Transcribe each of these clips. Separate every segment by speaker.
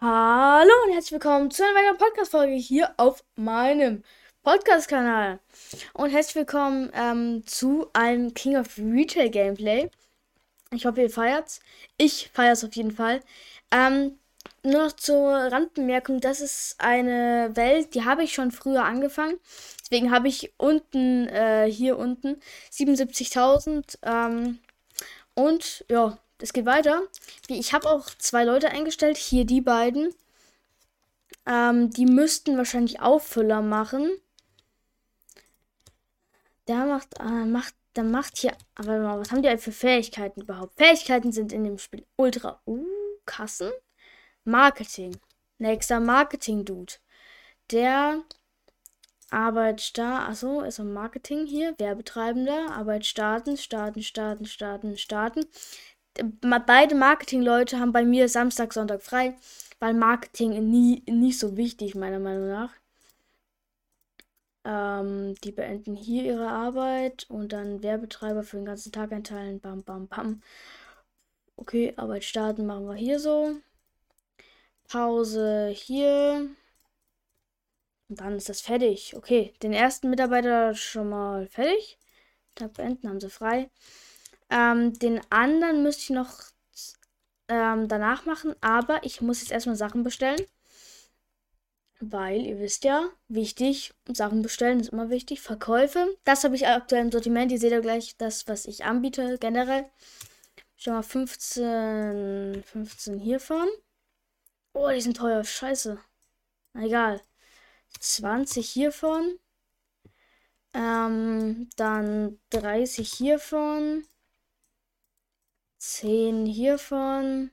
Speaker 1: Hallo und herzlich willkommen zu einer weiteren Podcast-Folge hier auf meinem Podcast-Kanal. Und herzlich willkommen ähm, zu einem King of Retail Gameplay. Ich hoffe, ihr feiert's. Ich feier's auf jeden Fall. Ähm, nur noch zur Randbemerkung, das ist eine Welt, die habe ich schon früher angefangen. Deswegen habe ich unten, äh, hier unten, 77.000. Ähm, und ja, es geht weiter. Ich habe auch zwei Leute eingestellt. Hier die beiden. Ähm, die müssten wahrscheinlich Auffüller machen. Der macht, äh, macht, der macht hier. Aber was haben die für Fähigkeiten überhaupt? Fähigkeiten sind in dem Spiel ultra. Uh, Kassen. Marketing. Nächster Marketing-Dude. Der arbeitet da. Achso, ist ein Marketing hier. Werbetreibender. Arbeit starten, starten, starten, starten, starten beide Marketingleute haben bei mir Samstag, Sonntag frei, weil Marketing nie nicht so wichtig meiner Meinung nach. Ähm, die beenden hier ihre Arbeit und dann Werbetreiber für den ganzen Tag einteilen. Bam, bam, bam. Okay, Arbeit starten machen wir hier so. Pause hier. Und dann ist das fertig. Okay, den ersten Mitarbeiter schon mal fertig. Tag beenden, haben sie frei. Ähm, den anderen müsste ich noch ähm, danach machen, aber ich muss jetzt erstmal Sachen bestellen. Weil, ihr wisst ja, wichtig, Sachen bestellen ist immer wichtig. Verkäufe, das habe ich aktuell im Sortiment. Ihr seht ja gleich das, was ich anbiete, generell. Schon mal 15, 15 hiervon. Oh, die sind teuer, scheiße. Na egal. 20 hiervon. Ähm, dann 30 hiervon. 10 hiervon.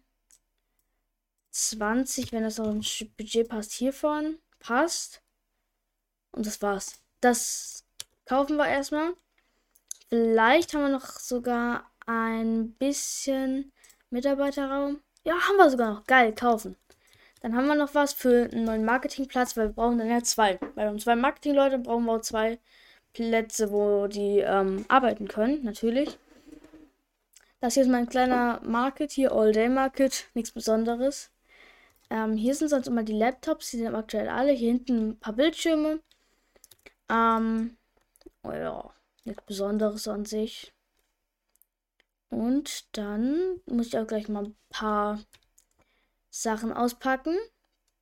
Speaker 1: 20, wenn das noch ein Budget passt, hiervon. Passt. Und das war's. Das kaufen wir erstmal. Vielleicht haben wir noch sogar ein bisschen Mitarbeiterraum. Ja, haben wir sogar noch. Geil, kaufen. Dann haben wir noch was für einen neuen Marketingplatz, weil wir brauchen dann ja zwei. Weil wir haben zwei Marketingleute, brauchen wir auch zwei Plätze, wo die ähm, arbeiten können, natürlich. Das hier ist mein kleiner Market, hier All-Day Market, nichts Besonderes. Ähm, hier sind sonst immer die Laptops, die sind aktuell alle. Hier hinten ein paar Bildschirme. Ähm, oh ja, nichts Besonderes an sich. Und dann muss ich auch gleich mal ein paar Sachen auspacken.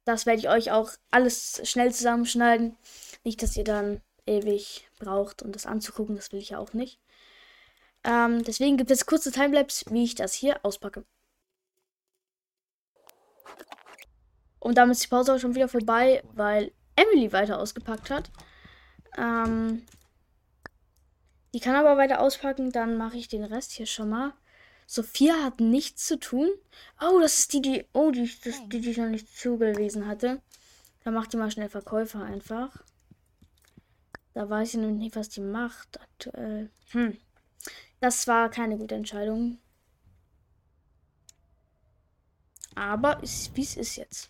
Speaker 1: Das werde ich euch auch alles schnell zusammenschneiden. Nicht, dass ihr dann ewig braucht, um das anzugucken. Das will ich ja auch nicht. Ähm, deswegen gibt es kurze Timelapse, wie ich das hier auspacke. Und damit ist die Pause auch schon wieder vorbei, weil Emily weiter ausgepackt hat. Ähm, die kann aber weiter auspacken, dann mache ich den Rest hier schon mal. Sophia hat nichts zu tun. Oh, das ist die, die. Oh, die, das, die, die ich noch nicht zugewiesen hatte. Dann macht die mal schnell Verkäufer einfach. Da weiß ich noch nicht, was die macht aktuell. Hm. Das war keine gute Entscheidung. Aber wie es ist jetzt.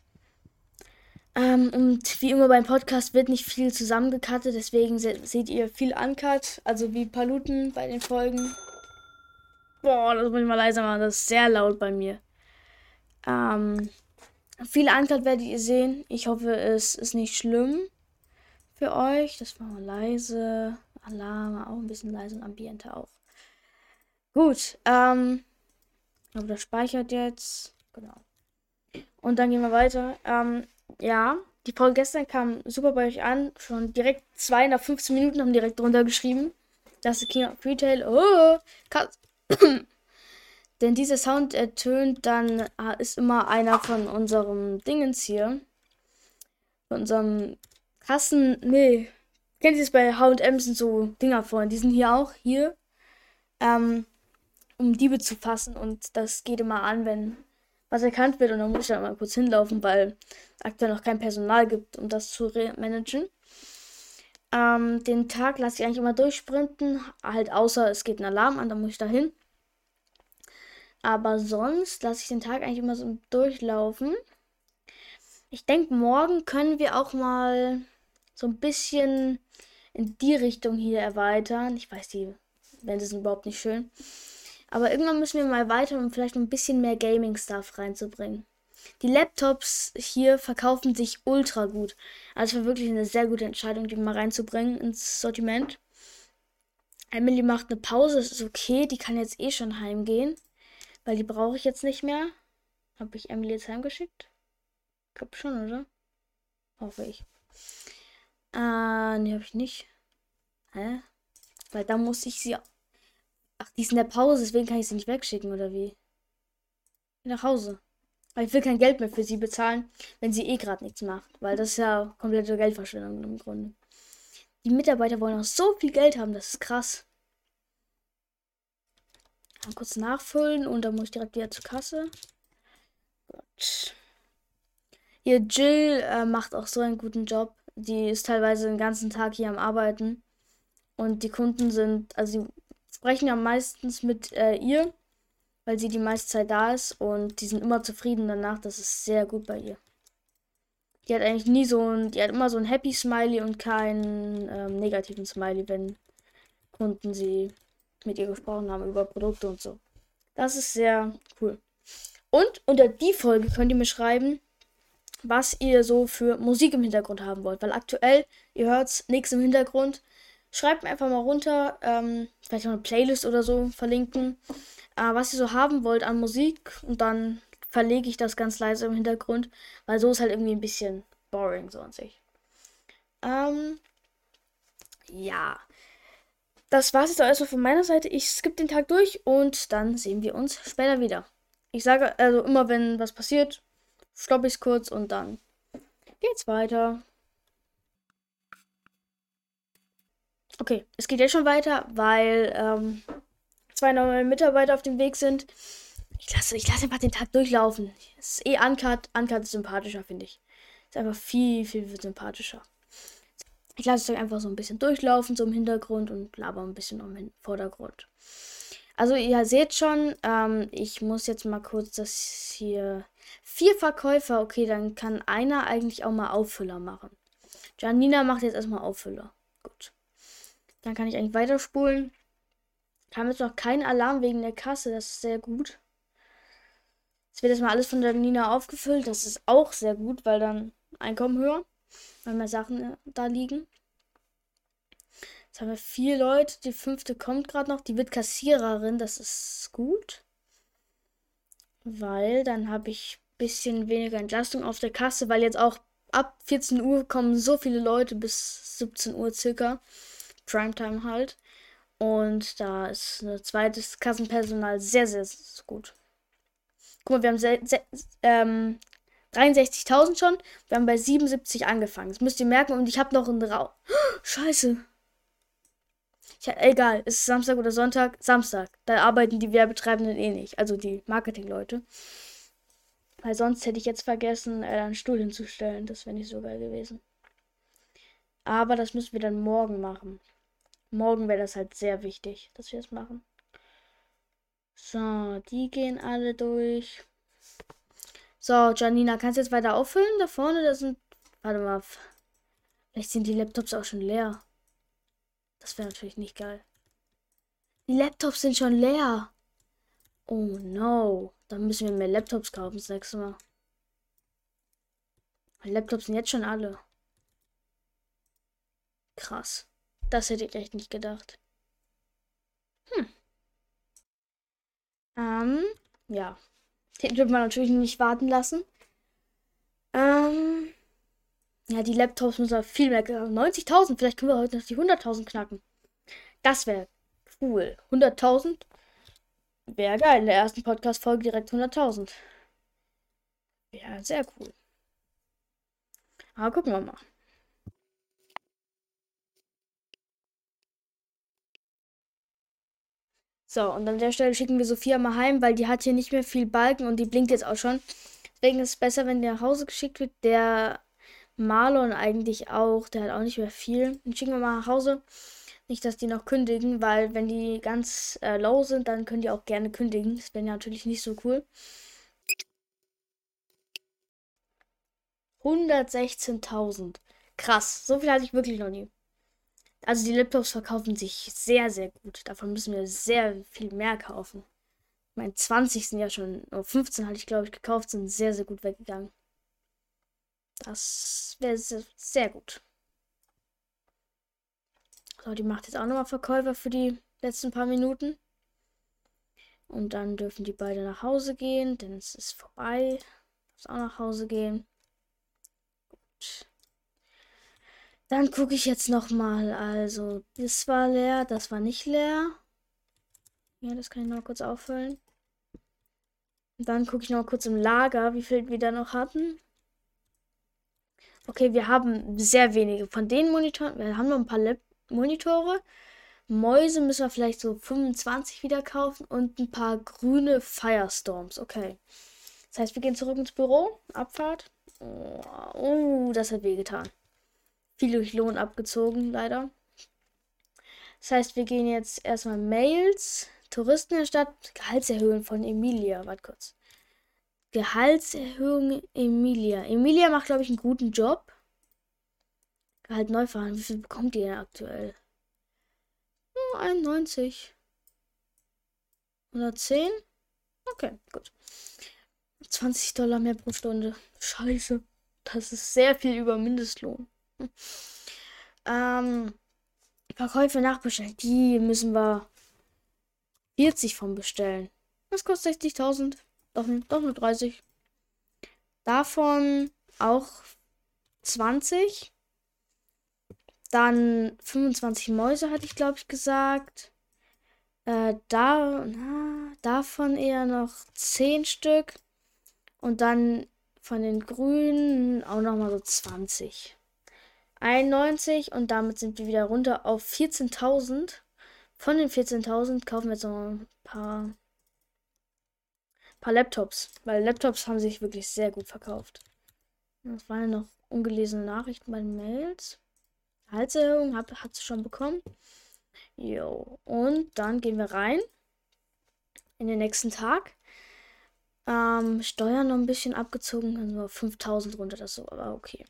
Speaker 1: Ähm, und wie immer beim Podcast wird nicht viel zusammengekattet, deswegen se seht ihr viel Uncut, also wie Paluten bei den Folgen. Boah, das muss ich mal leiser machen, das ist sehr laut bei mir. Ähm, viel Uncut werdet ihr sehen. Ich hoffe, es ist nicht schlimm für euch. Das war mal leise. Alarm auch ein bisschen leise und Ambiente auch. Gut, ähm, aber das speichert jetzt. Genau. Und dann gehen wir weiter. Ähm, ja, die Folge gestern kam super bei euch an. Schon direkt zwei nach 15 Minuten haben direkt drunter geschrieben. Das ist King of Retail. Oh, Denn dieser Sound ertönt dann, äh, ist immer einer von unserem Dingens hier. Von unserem Kassen. Nee. Kennt ihr es bei HM sind so Dinger vorne. Die sind hier auch. Hier. Ähm, um Diebe zu fassen. Und das geht immer an, wenn was erkannt wird. Und dann muss ich dann mal kurz hinlaufen, weil aktuell noch kein Personal gibt, um das zu managen. Ähm, den Tag lasse ich eigentlich immer durchsprinten. Halt außer es geht ein Alarm an, dann muss ich da hin. Aber sonst lasse ich den Tag eigentlich immer so durchlaufen. Ich denke, morgen können wir auch mal so ein bisschen in die Richtung hier erweitern. Ich weiß, die Wände sind überhaupt nicht schön. Aber irgendwann müssen wir mal weiter, um vielleicht ein bisschen mehr Gaming-Stuff reinzubringen. Die Laptops hier verkaufen sich ultra gut. Also war wirklich eine sehr gute Entscheidung, die mal reinzubringen ins Sortiment. Emily macht eine Pause, das ist okay. Die kann jetzt eh schon heimgehen. Weil die brauche ich jetzt nicht mehr. Habe ich Emily jetzt heimgeschickt? Ich glaube schon, oder? Hoffe ich. Äh, ne, habe ich nicht. Hä? Weil da muss ich sie. Ach, die ist in der Pause, deswegen kann ich sie nicht wegschicken, oder wie? Nach Hause. Aber ich will kein Geld mehr für sie bezahlen, wenn sie eh gerade nichts macht. Weil das ist ja komplette Geldverschwendung im Grunde. Die Mitarbeiter wollen auch so viel Geld haben, das ist krass. Mal kurz nachfüllen und dann muss ich direkt wieder zur Kasse. Gut. Ihr Jill äh, macht auch so einen guten Job. Die ist teilweise den ganzen Tag hier am Arbeiten. Und die Kunden sind, also sie sprechen ja meistens mit äh, ihr, weil sie die meiste Zeit da ist. Und die sind immer zufrieden danach. Das ist sehr gut bei ihr. Die hat eigentlich nie so ein, die hat immer so ein Happy Smiley und keinen ähm, negativen Smiley, wenn Kunden sie mit ihr gesprochen haben über Produkte und so. Das ist sehr cool. Und unter die Folge könnt ihr mir schreiben, was ihr so für Musik im Hintergrund haben wollt. Weil aktuell, ihr hört nichts im Hintergrund. Schreibt mir einfach mal runter, ähm, vielleicht noch eine Playlist oder so verlinken, äh, was ihr so haben wollt an Musik. Und dann verlege ich das ganz leise im Hintergrund, weil so ist halt irgendwie ein bisschen boring so an sich. Ähm, ja. Das war es jetzt auch erstmal von meiner Seite. Ich skippe den Tag durch und dann sehen wir uns später wieder. Ich sage also immer, wenn was passiert, stoppe ich es kurz und dann geht's weiter. Okay, es geht jetzt schon weiter, weil ähm, zwei neue Mitarbeiter auf dem Weg sind. Ich lasse, ich lasse einfach den Tag durchlaufen. Es ist eh Uncut. Uncut ist sympathischer, finde ich. Ist einfach viel, viel sympathischer. Ich lasse es dann einfach so ein bisschen durchlaufen, so im Hintergrund und laber ein bisschen um den Vordergrund. Also ihr seht schon, ähm, ich muss jetzt mal kurz das hier. Vier Verkäufer, okay, dann kann einer eigentlich auch mal Auffüller machen. Janina macht jetzt erstmal Auffüller. Dann kann ich eigentlich weiterspulen. Haben jetzt noch keinen Alarm wegen der Kasse, das ist sehr gut. Jetzt wird erstmal alles von der Nina aufgefüllt. Das ist auch sehr gut, weil dann Einkommen höher, weil mehr Sachen äh, da liegen. Jetzt haben wir vier Leute. Die fünfte kommt gerade noch. Die wird Kassiererin. Das ist gut. Weil dann habe ich ein bisschen weniger Entlastung auf der Kasse, weil jetzt auch ab 14 Uhr kommen so viele Leute bis 17 Uhr circa. Primetime halt. Und da ist ein zweites Kassenpersonal sehr, sehr, sehr gut. Guck mal, wir haben ähm, 63.000 schon. Wir haben bei 77 angefangen. Das müsst ihr merken. Und ich habe noch einen Raum. Scheiße. Ich, egal, ist es Samstag oder Sonntag? Samstag. Da arbeiten die Werbetreibenden eh nicht. Also die Marketingleute. Weil sonst hätte ich jetzt vergessen, äh, einen Stuhl hinzustellen. Das wäre nicht so geil gewesen. Aber das müssen wir dann morgen machen. Morgen wäre das halt sehr wichtig, dass wir das machen. So, die gehen alle durch. So, Janina, kannst du jetzt weiter auffüllen? Da vorne, das sind. Warte mal. Vielleicht sind die Laptops auch schon leer. Das wäre natürlich nicht geil. Die Laptops sind schon leer. Oh no. Dann müssen wir mehr Laptops kaufen das nächste Mal. Laptops sind jetzt schon alle. Krass. Das hätte ich echt nicht gedacht. Hm. Ähm, ja. Den wird man natürlich nicht warten lassen. Ähm, ja, die Laptops müssen viel mehr. 90.000, vielleicht können wir heute noch die 100.000 knacken. Das wäre cool. 100.000 wäre geil. In der ersten Podcast-Folge direkt 100.000. Ja, sehr cool. Aber gucken wir mal. So, und an der Stelle schicken wir Sophia mal heim, weil die hat hier nicht mehr viel Balken und die blinkt jetzt auch schon. Deswegen ist es besser, wenn der nach Hause geschickt wird. Der Marlon eigentlich auch, der hat auch nicht mehr viel. Dann schicken wir mal nach Hause. Nicht, dass die noch kündigen, weil wenn die ganz äh, low sind, dann können die auch gerne kündigen. Das wäre natürlich nicht so cool. 116.000. Krass, so viel hatte ich wirklich noch nie. Also die Laptops verkaufen sich sehr, sehr gut. Davon müssen wir sehr viel mehr kaufen. Mein 20 sind ja schon, oh, 15 hatte ich glaube ich gekauft, sind sehr, sehr gut weggegangen. Das wäre sehr, sehr gut. So, die macht jetzt auch nochmal Verkäufer für die letzten paar Minuten. Und dann dürfen die beide nach Hause gehen, denn es ist vorbei. Muss auch nach Hause gehen. Gut. Dann gucke ich jetzt nochmal. Also, das war leer, das war nicht leer. Ja, das kann ich noch kurz auffüllen. Dann gucke ich noch kurz im Lager, wie viel wir da noch hatten. Okay, wir haben sehr wenige. Von den Monitoren, wir haben noch ein paar Lab Monitore. Mäuse müssen wir vielleicht so 25 wieder kaufen und ein paar grüne Firestorms. Okay. Das heißt, wir gehen zurück ins Büro. Abfahrt. Oh, oh das hat wehgetan. Viel durch Lohn abgezogen, leider. Das heißt, wir gehen jetzt erstmal Mails. Touristen in der Stadt. Gehaltserhöhung von Emilia. Warte kurz. Gehaltserhöhung Emilia. Emilia macht, glaube ich, einen guten Job. Gehalt neu fahren. Wie viel bekommt ihr denn aktuell? 91. 110? Okay, gut. 20 Dollar mehr pro Stunde. Scheiße. Das ist sehr viel über Mindestlohn. Hm. Ähm, Verkäufe nachbestellen. Die müssen wir 40 von bestellen. Das kostet 60.000. Doch, doch nur 30. Davon auch 20. Dann 25 Mäuse hatte ich, glaube ich, gesagt. Äh, da, na, davon eher noch 10 Stück. Und dann von den Grünen auch nochmal so 20. 91 und damit sind wir wieder runter auf 14.000. Von den 14.000 kaufen wir jetzt noch ein paar, paar Laptops, weil Laptops haben sich wirklich sehr gut verkauft. Das waren noch ungelesene Nachrichten bei den Mails. Gehaltserhöhung hat, hat sie schon bekommen. Jo. Und dann gehen wir rein in den nächsten Tag. Ähm, Steuern noch ein bisschen abgezogen, also 5000 runter, das so, aber okay.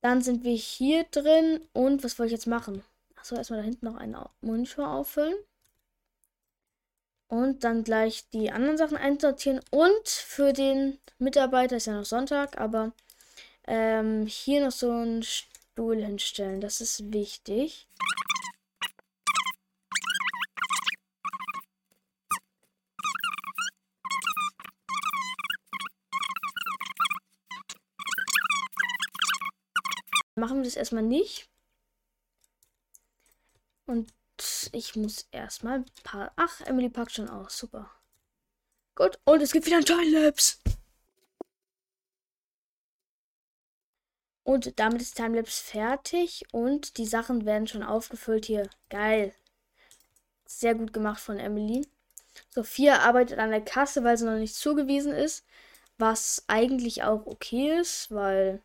Speaker 1: Dann sind wir hier drin und was wollte ich jetzt machen? Achso, erstmal da hinten noch einen Monitor auffüllen. Und dann gleich die anderen Sachen einsortieren. Und für den Mitarbeiter ist ja noch Sonntag, aber ähm, hier noch so ein Stuhl hinstellen. Das ist wichtig. Machen wir das erstmal nicht. Und ich muss erstmal ein paar. Ach, Emily packt schon aus. Super. Gut. Und es gibt wieder ein Timelapse. Und damit ist Timelapse fertig und die Sachen werden schon aufgefüllt hier. Geil. Sehr gut gemacht von Emily. Sophia arbeitet an der Kasse, weil sie noch nicht zugewiesen ist. Was eigentlich auch okay ist, weil.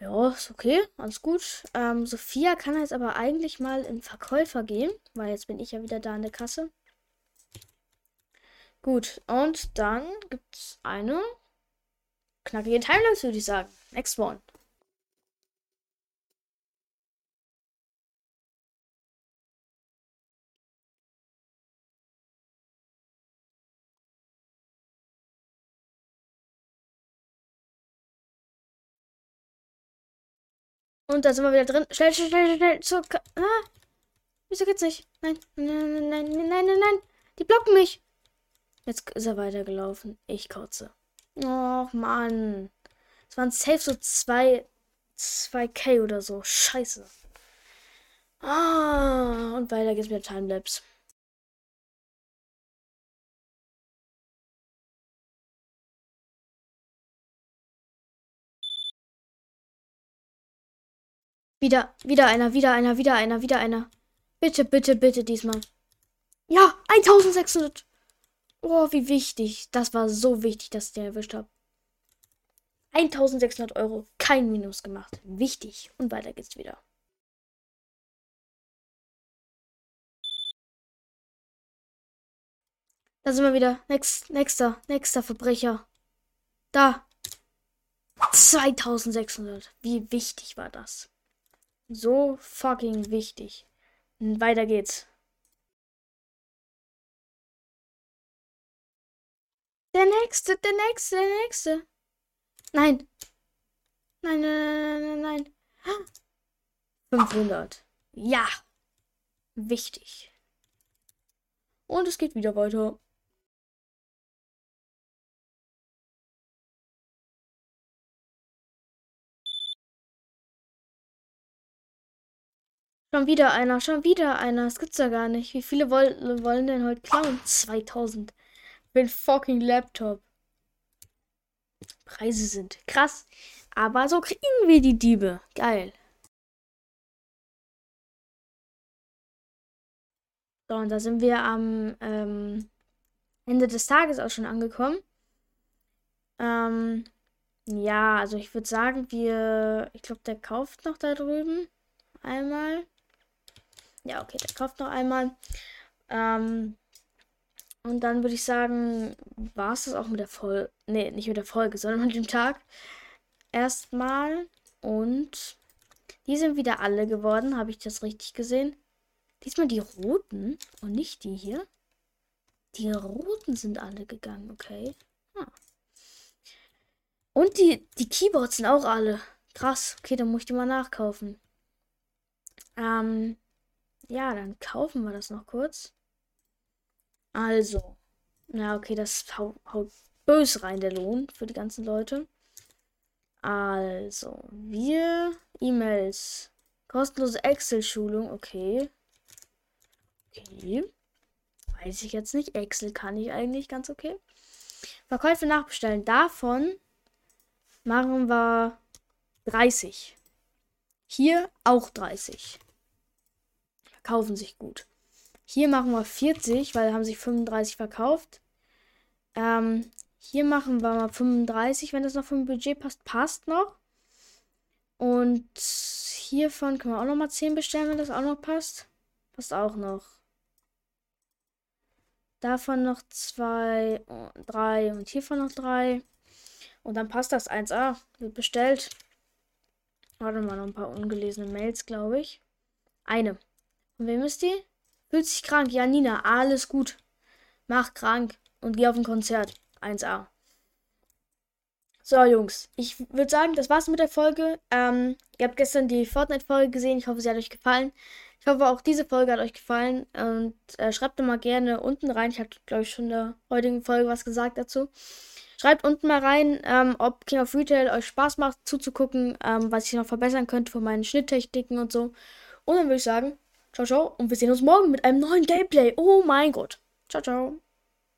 Speaker 1: Ja, ist okay, alles gut. Ähm, Sophia kann jetzt aber eigentlich mal in Verkäufer gehen, weil jetzt bin ich ja wieder da an der Kasse. Gut, und dann gibt es eine knackige Timelapse, würde ich sagen. Next one. Und da sind wir wieder drin. Schnell, schnell, schnell, schnell. Zur ah. Wieso geht's nicht? Nein, nein, nein, nein, nein, nein, nein. Die blocken mich. Jetzt ist er weitergelaufen. Ich kotze. Och, Mann. Es waren safe so 2, 2K oder so. Scheiße. Ah, und weiter geht's mit Timelapse. Wieder, wieder einer, wieder einer, wieder einer, wieder einer. Bitte, bitte, bitte diesmal. Ja, 1600. Oh, wie wichtig. Das war so wichtig, dass ich den erwischt habe. 1600 Euro, kein Minus gemacht. Wichtig. Und weiter geht's wieder. Da sind wir wieder. Next, nächster, nächster Verbrecher. Da. 2600. Wie wichtig war das? So fucking wichtig. Und weiter geht's. Der nächste, der nächste, der nächste. Nein. Nein, nein, nein, nein, nein. 500. Ja. Wichtig. Und es geht wieder weiter. Schon wieder einer, schon wieder einer. Das gibt's ja gar nicht. Wie viele woll wollen denn heute klauen? 2000. Für den fucking Laptop. Preise sind krass. Aber so kriegen wir die Diebe. Geil. So, und da sind wir am ähm, Ende des Tages auch schon angekommen. Ähm, ja, also ich würde sagen, wir. Ich glaube, der kauft noch da drüben. Einmal. Ja, okay, der kauft noch einmal. Ähm, und dann würde ich sagen, war es das auch mit der Folge. Nee, nicht mit der Folge, sondern mit dem Tag. Erstmal. Und die sind wieder alle geworden. Habe ich das richtig gesehen? Diesmal die roten und nicht die hier. Die roten sind alle gegangen, okay. Ah. Und die, die Keyboards sind auch alle. Krass. Okay, dann muss ich die mal nachkaufen. Ähm, ja, dann kaufen wir das noch kurz. Also. Ja, okay, das haut, haut böse rein, der Lohn für die ganzen Leute. Also, wir E-Mails. Kostenlose Excel-Schulung, okay. Okay. Weiß ich jetzt nicht. Excel kann ich eigentlich ganz okay. Verkäufe nachbestellen. Davon machen wir 30. Hier auch 30 verkaufen sich gut. Hier machen wir 40, weil haben sich 35 verkauft. Ähm, hier machen wir mal 35, wenn das noch vom Budget passt, passt noch. Und hiervon können wir auch noch mal 10 bestellen, wenn das auch noch passt. Passt auch noch. Davon noch 2, 3 und hiervon noch 3. Und dann passt das 1A. Wird bestellt. Warte mal, noch ein paar ungelesene Mails, glaube ich. Eine. Und wem ist die? Fühlt sich krank. Ja, Nina, alles gut. Mach krank und geh auf ein Konzert. 1A. So, Jungs, ich würde sagen, das war's mit der Folge. Ähm, ihr habt gestern die Fortnite-Folge gesehen. Ich hoffe, sie hat euch gefallen. Ich hoffe, auch diese Folge hat euch gefallen. Und äh, schreibt doch mal gerne unten rein. Ich habe, glaube ich, schon in der heutigen Folge was gesagt dazu. Schreibt unten mal rein, ähm, ob King of Retail euch Spaß macht zuzugucken, ähm, was ich noch verbessern könnte von meinen Schnitttechniken und so. Und dann würde ich sagen, Ciao, ciao. Und wir sehen uns morgen mit einem neuen Gameplay. Oh mein Gott. Ciao, ciao.